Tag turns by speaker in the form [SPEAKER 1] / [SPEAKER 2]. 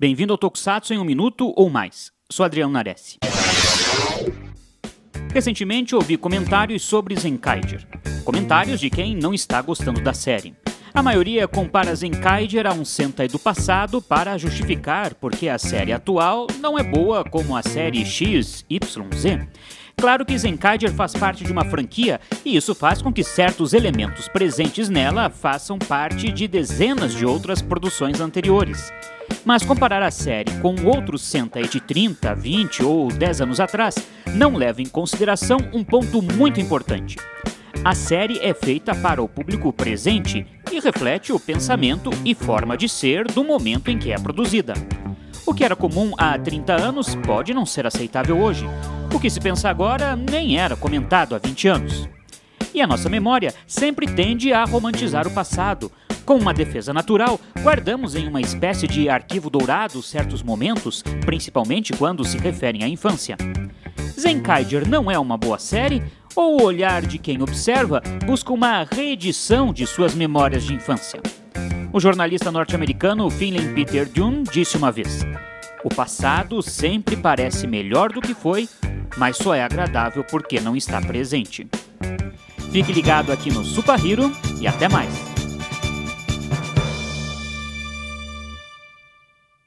[SPEAKER 1] Bem-vindo ao Tokusatsu em um minuto ou mais. Sou Adriano Nares. Recentemente ouvi comentários sobre Zenkaiger. Comentários de quem não está gostando da série. A maioria compara Zenkaiger a um Sentai do passado para justificar porque a série atual não é boa como a série XYZ. Claro que Zenkaiger faz parte de uma franquia e isso faz com que certos elementos presentes nela façam parte de dezenas de outras produções anteriores. Mas comparar a série com outros Sentai de 30, 20 ou 10 anos atrás não leva em consideração um ponto muito importante. A série é feita para o público presente e reflete o pensamento e forma de ser do momento em que é produzida. O que era comum há 30 anos pode não ser aceitável hoje. O que se pensa agora nem era comentado há 20 anos. E a nossa memória sempre tende a romantizar o passado. Com uma defesa natural, guardamos em uma espécie de arquivo dourado certos momentos, principalmente quando se referem à infância. Zenkaiger não é uma boa série, ou o olhar de quem observa busca uma reedição de suas memórias de infância? O jornalista norte-americano Finley Peter Dune disse uma vez: O passado sempre parece melhor do que foi, mas só é agradável porque não está presente. Fique ligado aqui no Super Hero e até mais!